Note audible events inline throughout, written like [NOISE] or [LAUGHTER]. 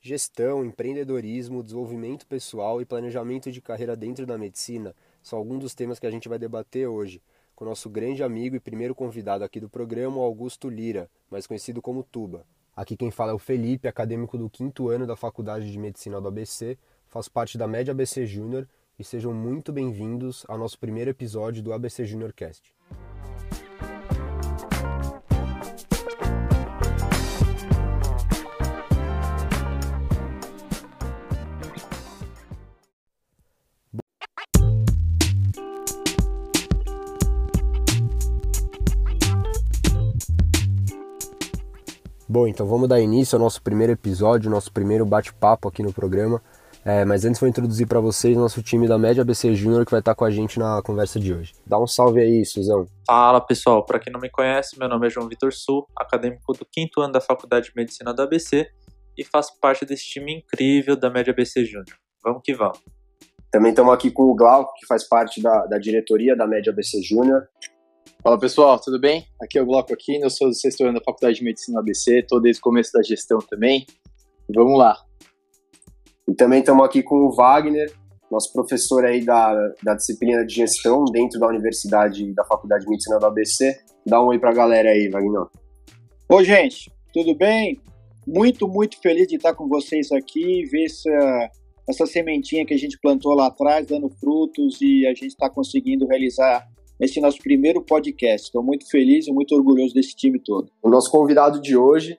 Gestão, empreendedorismo, desenvolvimento pessoal e planejamento de carreira dentro da medicina são alguns dos temas que a gente vai debater hoje com nosso grande amigo e primeiro convidado aqui do programa, Augusto Lira, mais conhecido como Tuba. Aqui quem fala é o Felipe, acadêmico do quinto ano da Faculdade de Medicina do ABC, faz parte da Média ABC Júnior e sejam muito bem-vindos ao nosso primeiro episódio do ABC Junior Cast. Bom, então vamos dar início ao nosso primeiro episódio, nosso primeiro bate-papo aqui no programa. É, mas antes vou introduzir para vocês nosso time da Média ABC Júnior que vai estar com a gente na conversa de hoje. Dá um salve aí, Suzão. Fala pessoal, para quem não me conhece, meu nome é João Vitor Sul, acadêmico do quinto ano da Faculdade de Medicina da ABC e faço parte desse time incrível da Média ABC Júnior. Vamos que vamos. Também estamos aqui com o Glauco, que faz parte da, da diretoria da Média ABC Júnior. Fala pessoal, tudo bem? Aqui é o Glauco aqui, eu sou do sexto ano da Faculdade de Medicina ABC, estou desde o começo da gestão também. Vamos lá. E também estamos aqui com o Wagner, nosso professor aí da, da disciplina de gestão dentro da Universidade da Faculdade de Medicina do ABC. Dá um oi para a galera aí, Wagner. Oi, gente, tudo bem? Muito, muito feliz de estar com vocês aqui, ver essa, essa sementinha que a gente plantou lá atrás, dando frutos e a gente está conseguindo realizar esse nosso primeiro podcast. Estou muito feliz e muito orgulhoso desse time todo. O nosso convidado de hoje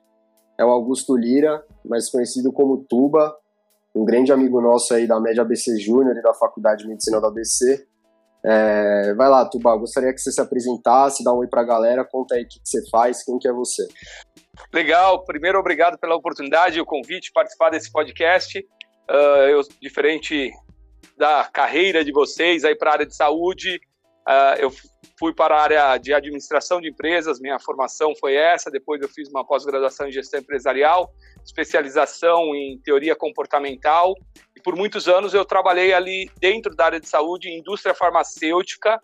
é o Augusto Lira, mais conhecido como Tuba, um grande amigo nosso aí da Média ABC Júnior e da Faculdade de Medicina da ABC. É, vai lá, Tuba, gostaria que você se apresentasse, dá um oi para a galera, conta aí o que, que você faz, quem que é você. Legal, primeiro obrigado pela oportunidade e o convite de participar desse podcast. Uh, eu, diferente da carreira de vocês aí para a área de saúde, Uh, eu fui para a área de administração de empresas, minha formação foi essa. Depois eu fiz uma pós-graduação em gestão empresarial, especialização em teoria comportamental. E por muitos anos eu trabalhei ali dentro da área de saúde, indústria farmacêutica,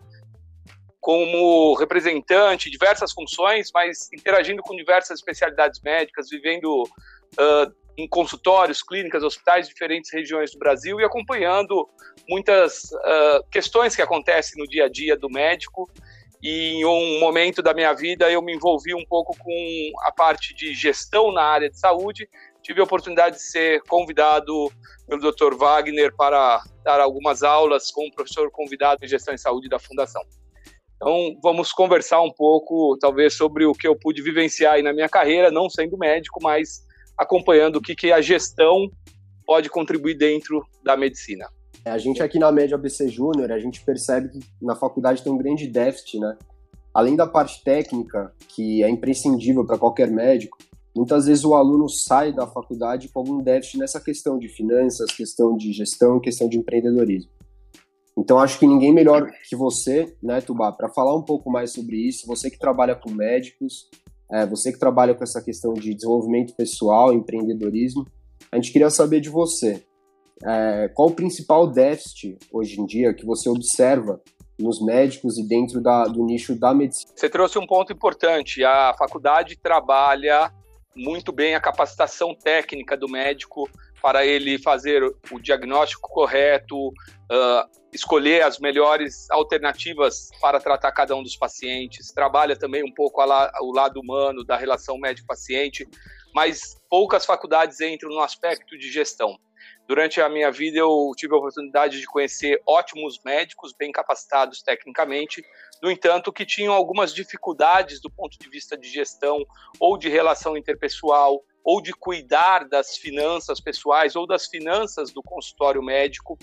como representante, diversas funções, mas interagindo com diversas especialidades médicas, vivendo uh, em consultórios, clínicas, hospitais de diferentes regiões do Brasil e acompanhando muitas uh, questões que acontecem no dia a dia do médico. E em um momento da minha vida eu me envolvi um pouco com a parte de gestão na área de saúde. Tive a oportunidade de ser convidado pelo Dr. Wagner para dar algumas aulas com o professor convidado em gestão em saúde da Fundação. Então, vamos conversar um pouco, talvez, sobre o que eu pude vivenciar aí na minha carreira, não sendo médico, mas acompanhando o que, que a gestão pode contribuir dentro da medicina. A gente aqui na Média ABC Júnior, a gente percebe que na faculdade tem um grande déficit, né? Além da parte técnica, que é imprescindível para qualquer médico, muitas vezes o aluno sai da faculdade com algum déficit nessa questão de finanças, questão de gestão, questão de empreendedorismo. Então acho que ninguém melhor que você, né, Tubá, para falar um pouco mais sobre isso, você que trabalha com médicos, é, você que trabalha com essa questão de desenvolvimento pessoal, empreendedorismo, a gente queria saber de você. É, qual o principal déficit hoje em dia que você observa nos médicos e dentro da, do nicho da medicina? Você trouxe um ponto importante. A faculdade trabalha muito bem a capacitação técnica do médico para ele fazer o diagnóstico correto, uh, escolher as melhores alternativas para tratar cada um dos pacientes. Trabalha também um pouco o lado humano da relação médico-paciente, mas poucas faculdades entram no aspecto de gestão. Durante a minha vida, eu tive a oportunidade de conhecer ótimos médicos, bem capacitados tecnicamente, no entanto, que tinham algumas dificuldades do ponto de vista de gestão ou de relação interpessoal, ou de cuidar das finanças pessoais ou das finanças do consultório médico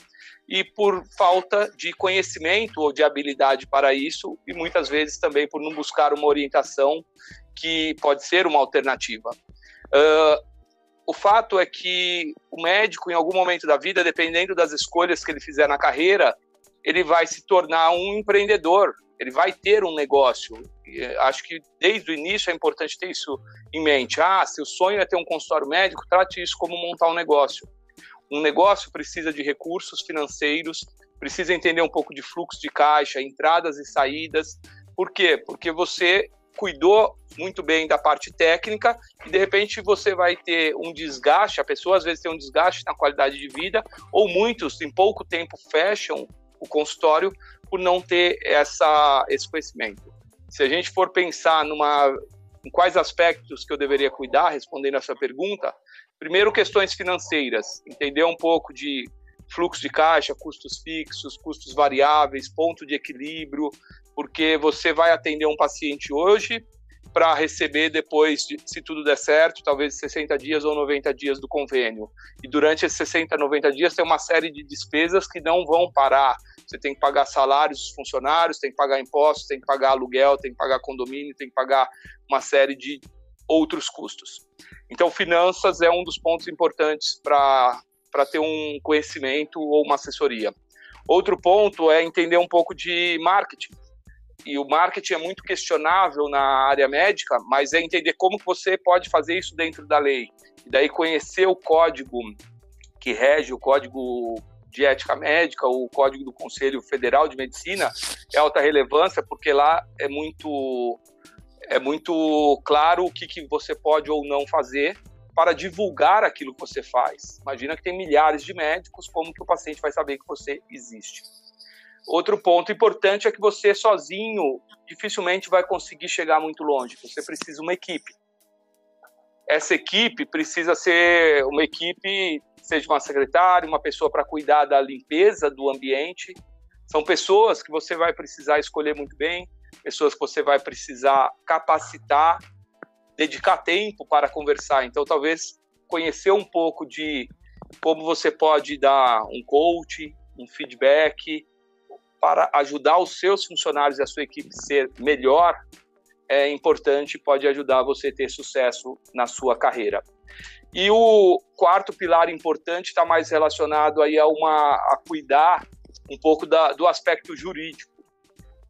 e por falta de conhecimento ou de habilidade para isso e muitas vezes também por não buscar uma orientação que pode ser uma alternativa. Uh, o fato é que o médico, em algum momento da vida, dependendo das escolhas que ele fizer na carreira, ele vai se tornar um empreendedor, ele vai ter um negócio. E acho que desde o início é importante ter isso em mente. Ah, seu sonho é ter um consultório médico, trate isso como montar um negócio. Um negócio precisa de recursos financeiros precisa entender um pouco de fluxo de caixa, entradas e saídas. Por quê? Porque você cuidou muito bem da parte técnica e de repente você vai ter um desgaste, a pessoa às vezes tem um desgaste na qualidade de vida, ou muitos em pouco tempo fecham o consultório por não ter essa, esse conhecimento. Se a gente for pensar numa, em quais aspectos que eu deveria cuidar, respondendo essa pergunta, primeiro questões financeiras, entender um pouco de fluxo de caixa, custos fixos, custos variáveis, ponto de equilíbrio, porque você vai atender um paciente hoje para receber depois, de, se tudo der certo, talvez 60 dias ou 90 dias do convênio. E durante esses 60, 90 dias tem uma série de despesas que não vão parar. Você tem que pagar salários dos funcionários, tem que pagar impostos, tem que pagar aluguel, tem que pagar condomínio, tem que pagar uma série de outros custos. Então, finanças é um dos pontos importantes para ter um conhecimento ou uma assessoria. Outro ponto é entender um pouco de marketing e o marketing é muito questionável na área médica, mas é entender como você pode fazer isso dentro da lei. E daí conhecer o código que rege o código de ética médica, o código do Conselho Federal de Medicina, é alta relevância, porque lá é muito é muito claro o que, que você pode ou não fazer para divulgar aquilo que você faz. Imagina que tem milhares de médicos, como que o paciente vai saber que você existe? Outro ponto importante é que você sozinho dificilmente vai conseguir chegar muito longe. Você precisa de uma equipe. Essa equipe precisa ser uma equipe, seja uma secretária, uma pessoa para cuidar da limpeza do ambiente. São pessoas que você vai precisar escolher muito bem, pessoas que você vai precisar capacitar, dedicar tempo para conversar. Então, talvez conhecer um pouco de como você pode dar um coach, um feedback, para ajudar os seus funcionários e a sua equipe ser melhor é importante, pode ajudar você a ter sucesso na sua carreira. E o quarto pilar importante está mais relacionado aí a uma a cuidar um pouco da, do aspecto jurídico,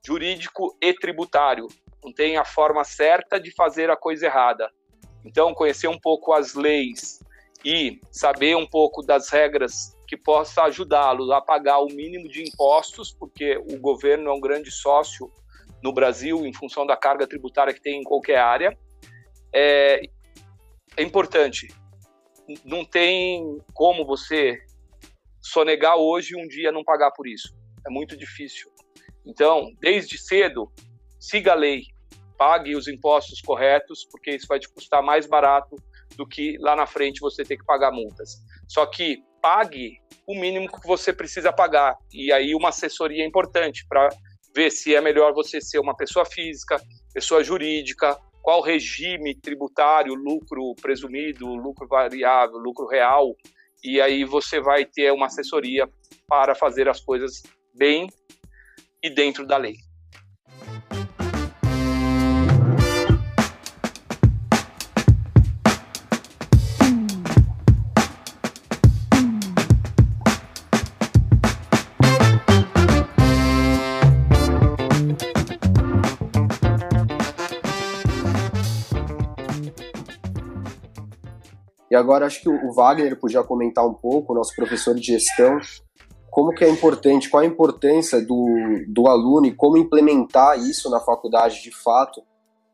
jurídico e tributário. Não tem a forma certa de fazer a coisa errada. Então, conhecer um pouco as leis e saber um pouco das regras que possa ajudá-los a pagar o mínimo de impostos, porque o governo é um grande sócio no Brasil em função da carga tributária que tem em qualquer área. É, é importante. Não tem como você sonegar hoje e um dia não pagar por isso. É muito difícil. Então, desde cedo, siga a lei, pague os impostos corretos, porque isso vai te custar mais barato do que lá na frente você ter que pagar multas. Só que pague o mínimo que você precisa pagar. E aí uma assessoria é importante para ver se é melhor você ser uma pessoa física, pessoa jurídica, qual regime tributário, lucro presumido, lucro variável, lucro real. E aí você vai ter uma assessoria para fazer as coisas bem e dentro da lei. E agora acho que o Wagner podia comentar um pouco, nosso professor de gestão, como que é importante, qual a importância do, do aluno e como implementar isso na faculdade de fato,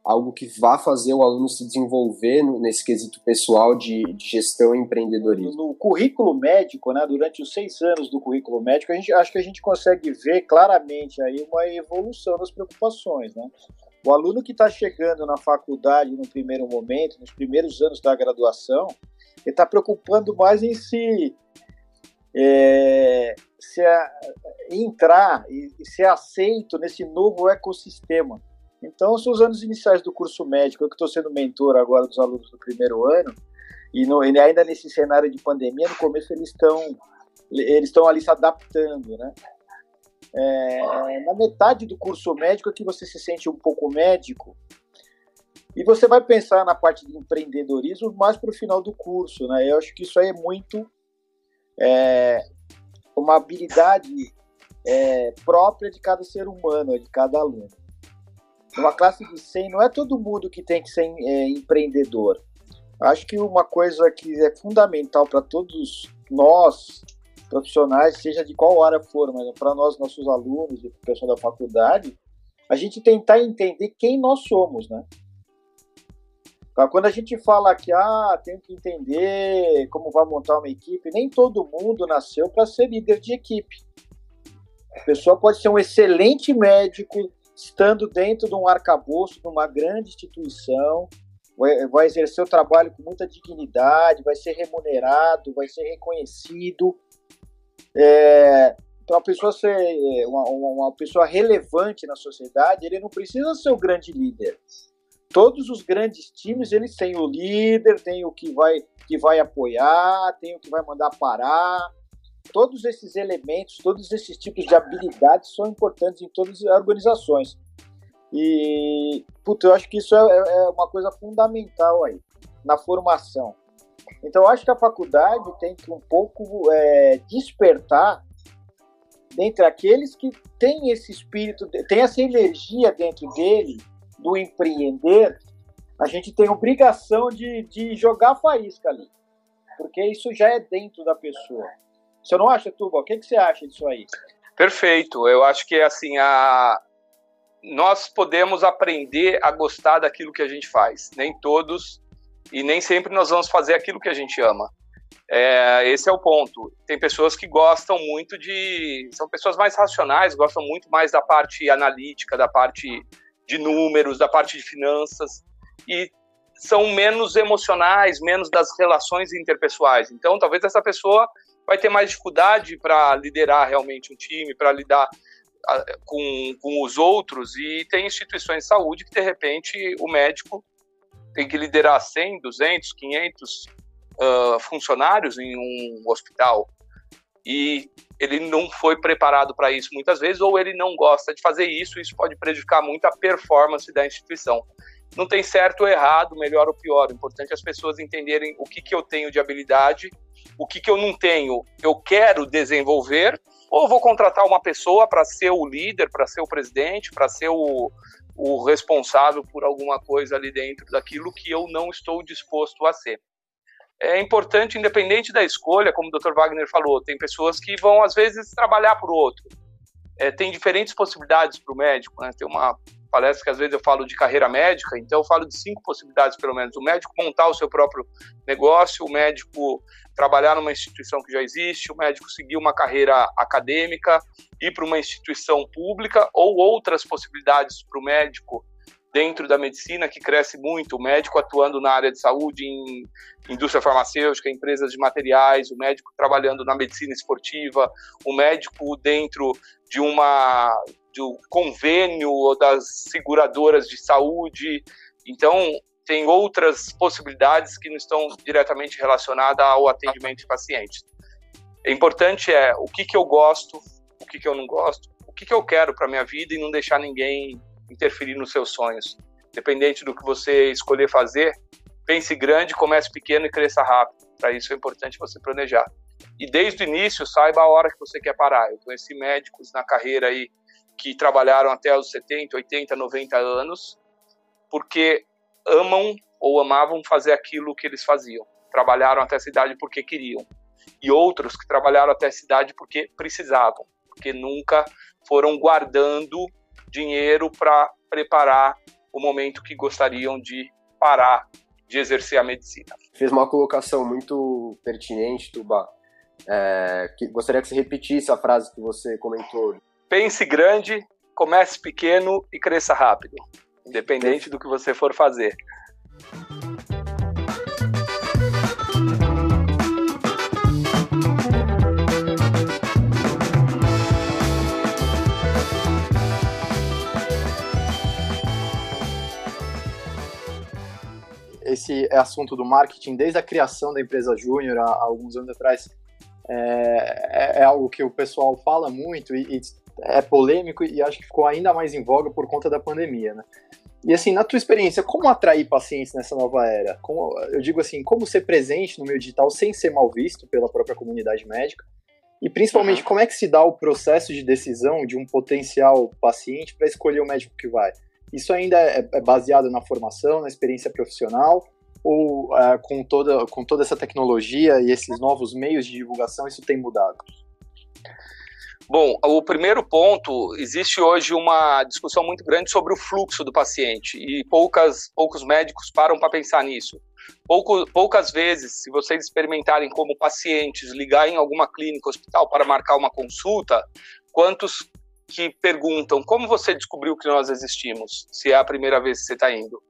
algo que vá fazer o aluno se desenvolver nesse quesito pessoal de, de, gestão e empreendedorismo. No currículo médico, né, durante os seis anos do currículo médico, a gente, acho que a gente consegue ver claramente aí uma evolução das preocupações, né? O aluno que está chegando na faculdade no primeiro momento, nos primeiros anos da graduação, ele está preocupando mais em se, é, se a, entrar e, e ser aceito nesse novo ecossistema. Então, são os anos iniciais do curso médico, eu que estou sendo mentor agora dos alunos do primeiro ano, e, no, e ainda nesse cenário de pandemia, no começo eles estão eles estão ali se adaptando, né? É, na metade do curso médico é que você se sente um pouco médico e você vai pensar na parte de empreendedorismo mais para o final do curso, né? Eu acho que isso aí é muito é, uma habilidade é, própria de cada ser humano, de cada aluno. Uma classe de 100, não é todo mundo que tem que ser é, empreendedor. Acho que uma coisa que é fundamental para todos nós profissionais, seja de qual área for, mas para nós, nossos alunos e pessoal da faculdade, a gente tentar entender quem nós somos, né? Quando a gente fala que ah, tem que entender como vai montar uma equipe, nem todo mundo nasceu para ser líder de equipe. A pessoa pode ser um excelente médico, estando dentro de um arcabouço de uma grande instituição, vai, vai exercer o trabalho com muita dignidade, vai ser remunerado, vai ser reconhecido. É, então, pessoa ser é, uma, uma, pessoa relevante na sociedade, ele não precisa ser o grande líder todos os grandes times eles têm o líder, tem o que vai que vai apoiar, tem o que vai mandar parar. Todos esses elementos, todos esses tipos de habilidades são importantes em todas as organizações. E, puta, eu acho que isso é, é, é uma coisa fundamental aí, na formação. Então, acho que a faculdade tem que um pouco é, despertar dentre aqueles que têm esse espírito, tem essa energia dentro dele do empreender, a gente tem obrigação de, de jogar faísca ali. Porque isso já é dentro da pessoa. Você não acha, Tuba? O que, que você acha disso aí? Perfeito. Eu acho que assim a nós podemos aprender a gostar daquilo que a gente faz. Nem todos e nem sempre nós vamos fazer aquilo que a gente ama. É, esse é o ponto. Tem pessoas que gostam muito de. São pessoas mais racionais, gostam muito mais da parte analítica, da parte de números, da parte de finanças, e são menos emocionais, menos das relações interpessoais. Então, talvez essa pessoa vai ter mais dificuldade para liderar realmente um time, para lidar com, com os outros, e tem instituições de saúde que, de repente, o médico tem que liderar 100, 200, 500 uh, funcionários em um hospital. E ele não foi preparado para isso muitas vezes, ou ele não gosta de fazer isso, isso pode prejudicar muito a performance da instituição. Não tem certo ou errado, melhor ou pior. O importante é as pessoas entenderem o que, que eu tenho de habilidade, o que, que eu não tenho, eu quero desenvolver, ou vou contratar uma pessoa para ser o líder, para ser o presidente, para ser o, o responsável por alguma coisa ali dentro daquilo que eu não estou disposto a ser é importante, independente da escolha, como o Dr. Wagner falou, tem pessoas que vão, às vezes, trabalhar para o outro. É, tem diferentes possibilidades para o médico. Né? Tem uma palestra que, às vezes, eu falo de carreira médica, então eu falo de cinco possibilidades, pelo menos. O médico montar o seu próprio negócio, o médico trabalhar numa instituição que já existe, o médico seguir uma carreira acadêmica, ir para uma instituição pública, ou outras possibilidades para o médico dentro da medicina que cresce muito, o médico atuando na área de saúde, em indústria farmacêutica, empresas de materiais, o médico trabalhando na medicina esportiva, o médico dentro de uma um convênio ou das seguradoras de saúde. Então, tem outras possibilidades que não estão diretamente relacionadas ao atendimento de pacientes. O importante é o que, que eu gosto, o que, que eu não gosto, o que, que eu quero para minha vida e não deixar ninguém interferir nos seus sonhos. Independente do que você escolher fazer, pense grande, comece pequeno e cresça rápido. Para isso é importante você planejar. E desde o início, saiba a hora que você quer parar. Eu conheci médicos na carreira aí que trabalharam até os 70, 80, 90 anos, porque amam ou amavam fazer aquilo que eles faziam. Trabalharam até essa idade porque queriam. E outros que trabalharam até essa idade porque precisavam, porque nunca foram guardando dinheiro para preparar o momento que gostariam de parar de exercer a medicina. Fez uma colocação muito pertinente, Tuba. É, que, gostaria que você repetisse a frase que você comentou. Pense grande, comece pequeno e cresça rápido, independente do que você for fazer. esse assunto do marketing desde a criação da empresa Júnior, há, há, alguns anos atrás, é, é, é, algo que o pessoal fala muito e, e, é polêmico e acho que ficou ainda mais em voga por conta da pandemia, né? E assim, na tua experiência, como atrair pacientes nessa nova era? Como, eu digo assim, como ser presente no meio digital sem ser mal visto pela própria comunidade médica? E principalmente, uhum. como é que se dá o processo de decisão de um potencial paciente para escolher o médico que vai? Isso ainda é, é baseado na formação, na experiência profissional, ou uh, com, toda, com toda essa tecnologia e esses novos meios de divulgação isso tem mudado? Bom, o primeiro ponto, existe hoje uma discussão muito grande sobre o fluxo do paciente e poucas, poucos médicos param para pensar nisso. Pouco, poucas vezes, se vocês experimentarem como pacientes ligar em alguma clínica, hospital para marcar uma consulta, quantos que perguntam como você descobriu que nós existimos, se é a primeira vez que você está indo?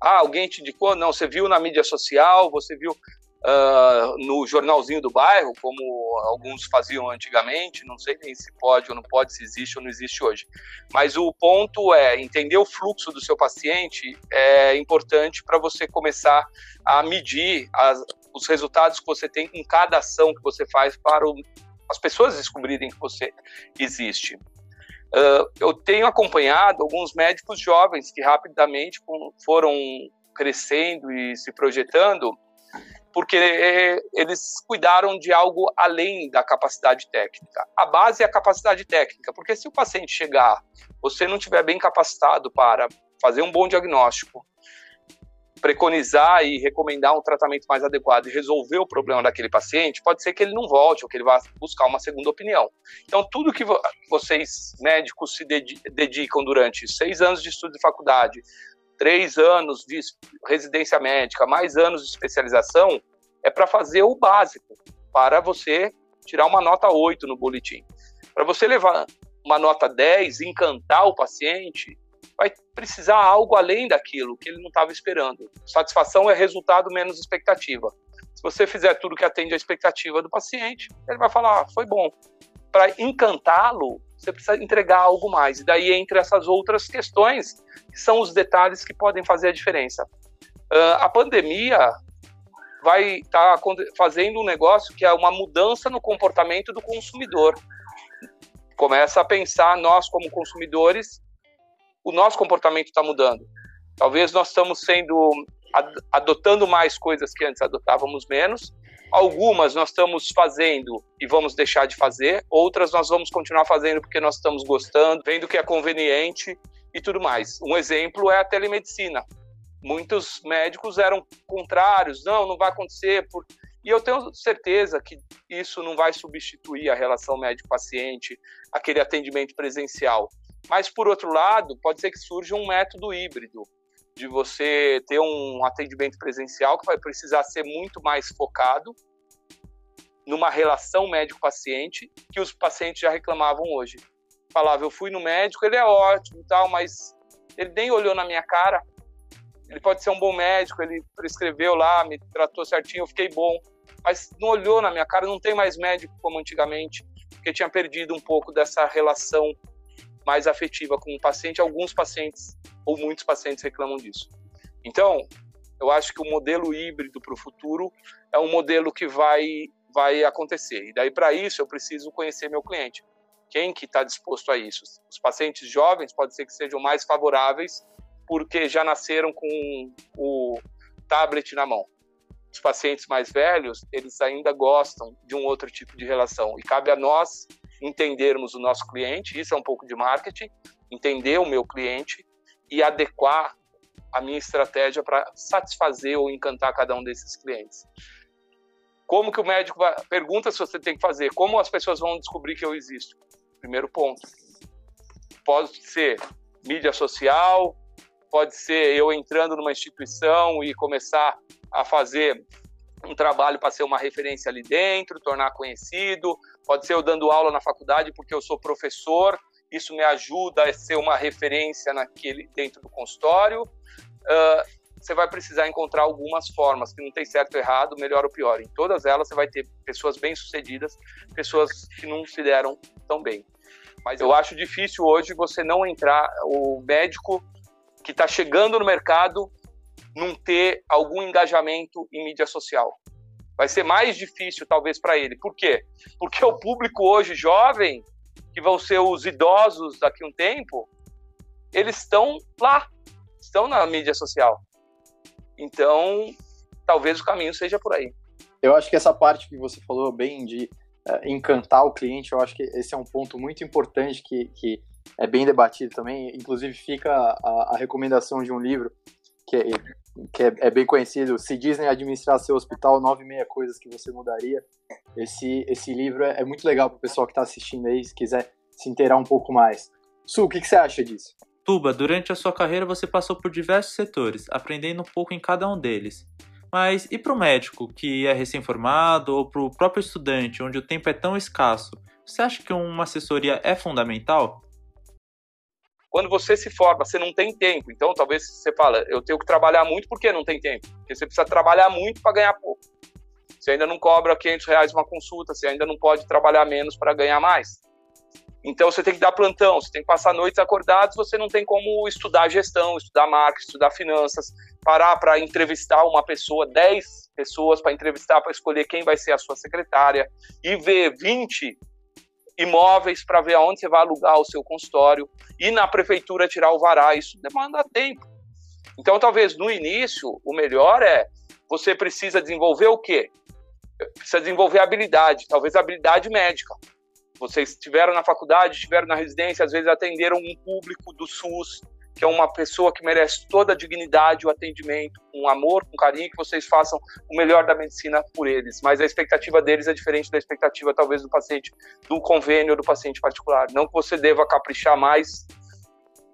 Ah, alguém te indicou? Não, você viu na mídia social, você viu uh, no jornalzinho do bairro, como alguns faziam antigamente, não sei nem se pode ou não pode, se existe ou não existe hoje. Mas o ponto é entender o fluxo do seu paciente é importante para você começar a medir as, os resultados que você tem com cada ação que você faz para o, as pessoas descobrirem que você existe. Uh, eu tenho acompanhado alguns médicos jovens que rapidamente foram crescendo e se projetando porque é, eles cuidaram de algo além da capacidade técnica. A base é a capacidade técnica, porque se o paciente chegar, você não tiver bem capacitado para fazer um bom diagnóstico, preconizar e recomendar um tratamento mais adequado e resolver o problema daquele paciente, pode ser que ele não volte ou que ele vá buscar uma segunda opinião. Então, tudo que vocês, médicos, se dedicam durante seis anos de estudo de faculdade, três anos de residência médica, mais anos de especialização, é para fazer o básico, para você tirar uma nota 8 no boletim. Para você levar uma nota 10, encantar o paciente, vai precisar algo além daquilo que ele não estava esperando. Satisfação é resultado menos expectativa. Se você fizer tudo que atende à expectativa do paciente, ele vai falar, ah, foi bom. Para encantá-lo, você precisa entregar algo mais. E daí entre essas outras questões, que são os detalhes que podem fazer a diferença. Uh, a pandemia vai estar tá fazendo um negócio que é uma mudança no comportamento do consumidor. Começa a pensar, nós como consumidores, o nosso comportamento está mudando. Talvez nós estamos sendo adotando mais coisas que antes adotávamos menos, Algumas nós estamos fazendo e vamos deixar de fazer, outras nós vamos continuar fazendo porque nós estamos gostando, vendo que é conveniente e tudo mais. Um exemplo é a telemedicina. Muitos médicos eram contrários, não, não vai acontecer. Por... E eu tenho certeza que isso não vai substituir a relação médico-paciente, aquele atendimento presencial. Mas, por outro lado, pode ser que surja um método híbrido, de você ter um atendimento presencial que vai precisar ser muito mais focado numa relação médico-paciente que os pacientes já reclamavam hoje. Falava, eu fui no médico, ele é ótimo e tal, mas ele nem olhou na minha cara. Ele pode ser um bom médico, ele prescreveu lá, me tratou certinho, eu fiquei bom, mas não olhou na minha cara, não tem mais médico como antigamente, porque tinha perdido um pouco dessa relação mais afetiva com o paciente. Alguns pacientes ou muitos pacientes reclamam disso. Então, eu acho que o modelo híbrido para o futuro é um modelo que vai vai acontecer. E daí para isso eu preciso conhecer meu cliente. Quem que está disposto a isso? Os pacientes jovens pode ser que sejam mais favoráveis porque já nasceram com o tablet na mão. Os pacientes mais velhos, eles ainda gostam de um outro tipo de relação. E cabe a nós entendermos o nosso cliente, isso é um pouco de marketing, entender o meu cliente e adequar a minha estratégia para satisfazer ou encantar cada um desses clientes. Como que o médico vai... pergunta se você tem que fazer? Como as pessoas vão descobrir que eu existo? Primeiro ponto. Pode ser mídia social, pode ser eu entrando numa instituição e começar a fazer um trabalho para ser uma referência ali dentro, tornar conhecido, pode ser eu dando aula na faculdade porque eu sou professor isso me ajuda a ser uma referência naquele dentro do consultório. Uh, você vai precisar encontrar algumas formas que não tem certo ou errado, melhor ou pior. Em todas elas você vai ter pessoas bem-sucedidas, pessoas que não se deram tão bem. Mas eu acho difícil hoje você não entrar, o médico que está chegando no mercado não ter algum engajamento em mídia social. Vai ser mais difícil, talvez, para ele. Por quê? Porque o público hoje jovem que vão ser os idosos daqui a um tempo, eles estão lá, estão na mídia social. Então, talvez o caminho seja por aí. Eu acho que essa parte que você falou bem de uh, encantar o cliente, eu acho que esse é um ponto muito importante que, que é bem debatido também. Inclusive, fica a, a recomendação de um livro que é que é, é, bem conhecido, Se Disney Administrar Seu Hospital, Nove Meia Coisas que Você Mudaria. Esse, esse livro é, é muito legal para o pessoal que está assistindo aí, se quiser se inteirar um pouco mais. Su, o que, que você acha disso? Tuba, durante a sua carreira você passou por diversos setores, aprendendo um pouco em cada um deles. Mas e para o médico, que é recém-formado, ou para o próprio estudante, onde o tempo é tão escasso? Você acha que uma assessoria é fundamental? Quando você se forma, você não tem tempo. Então, talvez você fala, eu tenho que trabalhar muito porque não tem tempo. Porque você precisa trabalhar muito para ganhar pouco. Você ainda não cobra 500 reais uma consulta, você ainda não pode trabalhar menos para ganhar mais. Então, você tem que dar plantão, você tem que passar noites acordados, você não tem como estudar gestão, estudar marketing, estudar finanças, parar para entrevistar uma pessoa, 10 pessoas para entrevistar, para escolher quem vai ser a sua secretária, e ver 20 imóveis para ver aonde você vai alugar o seu consultório e na prefeitura tirar o vará. Isso demanda tempo. Então, talvez no início, o melhor é você precisa desenvolver o quê? Precisa desenvolver habilidade, talvez habilidade médica. Vocês estiveram na faculdade, estiveram na residência, às vezes atenderam um público do SUS, que é uma pessoa que merece toda a dignidade, o atendimento, com amor, com carinho, que vocês façam o melhor da medicina por eles. Mas a expectativa deles é diferente da expectativa, talvez, do paciente do convênio ou do paciente particular. Não que você deva caprichar mais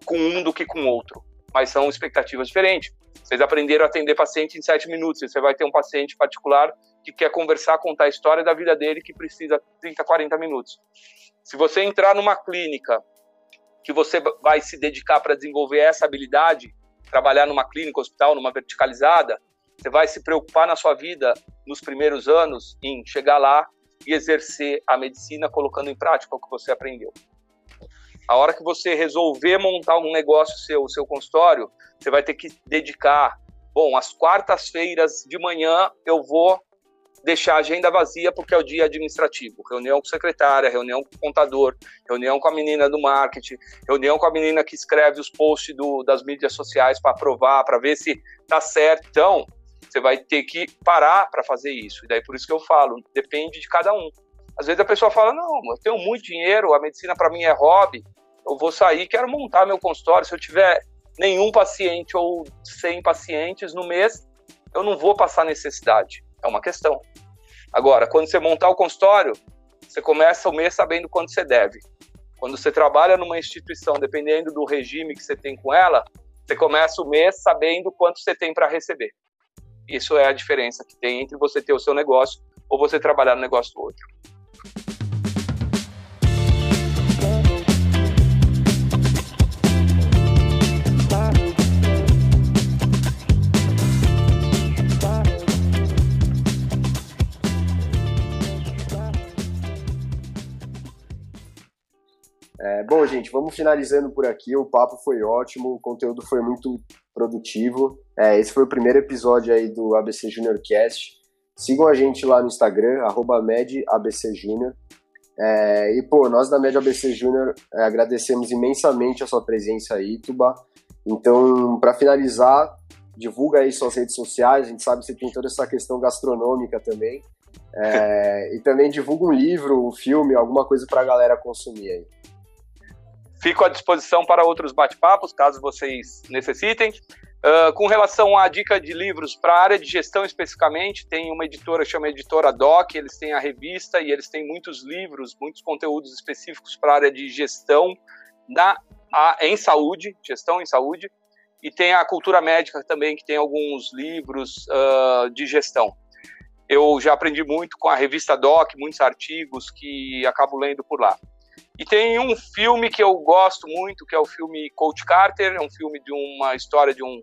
com um do que com outro, mas são expectativas diferentes. Vocês aprenderam a atender paciente em sete minutos, você vai ter um paciente particular que quer conversar, contar a história da vida dele, que precisa 30, 40 minutos. Se você entrar numa clínica que você vai se dedicar para desenvolver essa habilidade, trabalhar numa clínica, hospital, numa verticalizada, você vai se preocupar na sua vida nos primeiros anos em chegar lá e exercer a medicina colocando em prática o que você aprendeu. A hora que você resolver montar um negócio seu, o seu consultório, você vai ter que dedicar, bom, às quartas-feiras de manhã eu vou deixar a agenda vazia porque é o dia administrativo. Reunião com secretária, reunião com contador, reunião com a menina do marketing, reunião com a menina que escreve os posts do, das mídias sociais para aprovar, para ver se tá certo. Então, você vai ter que parar para fazer isso. E daí por isso que eu falo, depende de cada um. Às vezes a pessoa fala: "Não, eu tenho muito dinheiro, a medicina para mim é hobby. Eu vou sair, quero montar meu consultório. Se eu tiver nenhum paciente ou 100 pacientes no mês, eu não vou passar necessidade. É uma questão. Agora, quando você montar o consultório, você começa o mês sabendo quanto você deve. Quando você trabalha numa instituição, dependendo do regime que você tem com ela, você começa o mês sabendo quanto você tem para receber. Isso é a diferença que tem entre você ter o seu negócio ou você trabalhar no negócio do outro. É, bom, gente, vamos finalizando por aqui. O papo foi ótimo, o conteúdo foi muito produtivo. É, esse foi o primeiro episódio aí do ABC Junior Cast. Sigam a gente lá no Instagram, medabcjunior. É, e, pô, nós da Med ABC Júnior é, agradecemos imensamente a sua presença aí, Tuba. Então, para finalizar, divulga aí suas redes sociais. A gente sabe que você tem toda essa questão gastronômica também. É, [LAUGHS] e também divulga um livro, um filme, alguma coisa para a galera consumir aí. Fico à disposição para outros bate-papos, caso vocês necessitem. Uh, com relação à dica de livros para a área de gestão especificamente, tem uma editora chama Editora Doc, eles têm a revista e eles têm muitos livros, muitos conteúdos específicos para a área de gestão na, a, em saúde, gestão em saúde, e tem a Cultura Médica também, que tem alguns livros uh, de gestão. Eu já aprendi muito com a revista Doc, muitos artigos que acabo lendo por lá. E tem um filme que eu gosto muito, que é o filme Coach Carter, é um filme de uma história de um,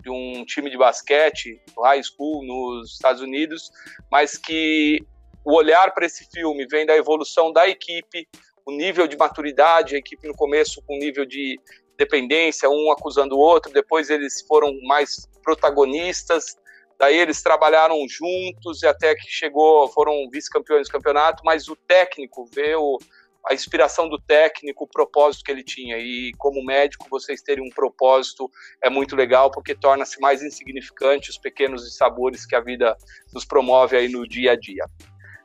de um time de basquete, high school nos Estados Unidos, mas que o olhar para esse filme vem da evolução da equipe, o nível de maturidade, a equipe no começo com nível de dependência, um acusando o outro, depois eles foram mais protagonistas, daí eles trabalharam juntos e até que chegou, foram vice-campeões do campeonato, mas o técnico vê o a inspiração do técnico, o propósito que ele tinha. E como médico, vocês terem um propósito é muito legal, porque torna-se mais insignificante os pequenos sabores que a vida nos promove aí no dia a dia.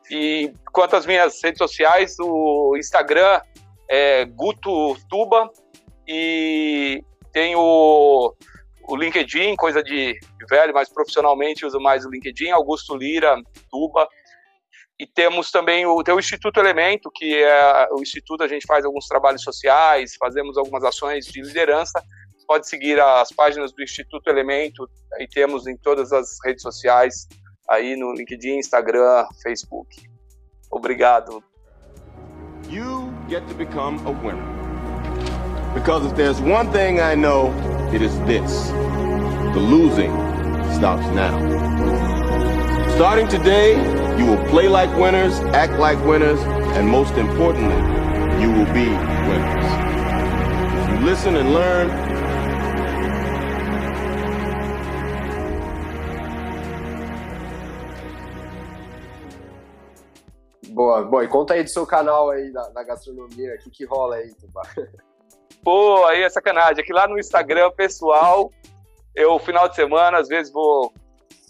E quanto às minhas redes sociais, o Instagram é Guto Tuba e tem o, o LinkedIn, coisa de, velho, mas profissionalmente uso mais o LinkedIn, Augusto Lira, Tuba. E temos também o, tem o Instituto Elemento, que é o Instituto, a gente faz alguns trabalhos sociais, fazemos algumas ações de liderança. Pode seguir as páginas do Instituto Elemento, aí temos em todas as redes sociais, aí no LinkedIn, Instagram, Facebook. Obrigado. You get to become a winner. Because if there's one thing I know, it is this. The losing stops now. Starting today, you will play like winners, act like winners, and most importantly, you will be winners. If you listen and learn, Boa, bom, e conta aí do seu canal aí da, da gastronomia, o que, que rola aí, Tubá? Pô, [LAUGHS] aí é sacanagem. Aqui lá no Instagram pessoal, eu, final de semana, às vezes vou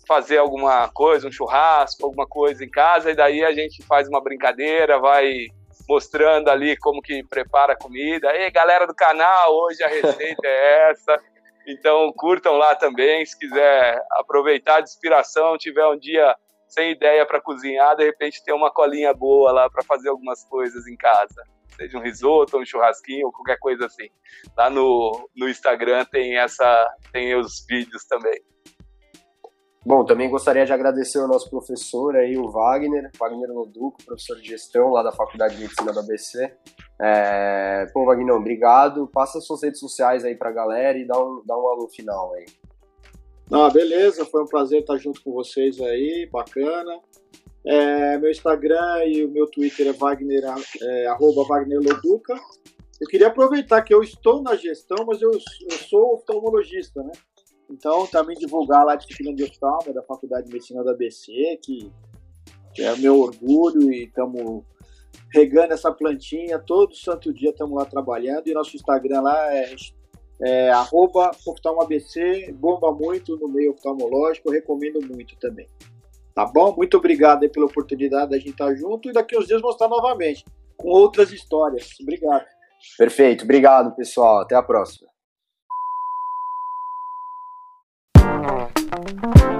fazer alguma coisa, um churrasco, alguma coisa em casa, e daí a gente faz uma brincadeira, vai mostrando ali como que prepara a comida. Ei, galera do canal, hoje a receita é essa. Então curtam lá também, se quiser aproveitar de inspiração, tiver um dia sem ideia para cozinhar, de repente tem uma colinha boa lá para fazer algumas coisas em casa. Seja um risoto, um churrasquinho, ou qualquer coisa assim. Lá no, no Instagram tem essa tem os vídeos também. Bom, também gostaria de agradecer ao nosso professor aí, o Wagner, Wagner Loduco, professor de gestão lá da Faculdade de Medicina da ABC. É... Pô, Wagner, obrigado. Passa suas redes sociais aí pra galera e dá um, dá um alô final aí. Ah, beleza, foi um prazer estar junto com vocês aí, bacana. É, meu Instagram e o meu Twitter é Wagner, é, arroba Wagner Loduca. Eu queria aproveitar que eu estou na gestão, mas eu, eu sou oftalmologista, né? Então, também divulgar lá a disciplina de oftalmo da Faculdade de Medicina da ABC, que, que é meu orgulho e estamos regando essa plantinha. Todo santo dia estamos lá trabalhando e nosso Instagram lá é, é oftalmoabc, bomba muito no meio oftalmológico, recomendo muito também. Tá bom? Muito obrigado pela oportunidade da gente estar junto e daqui uns dias mostrar novamente com outras histórias. Obrigado. Perfeito, obrigado pessoal, até a próxima. Thank you.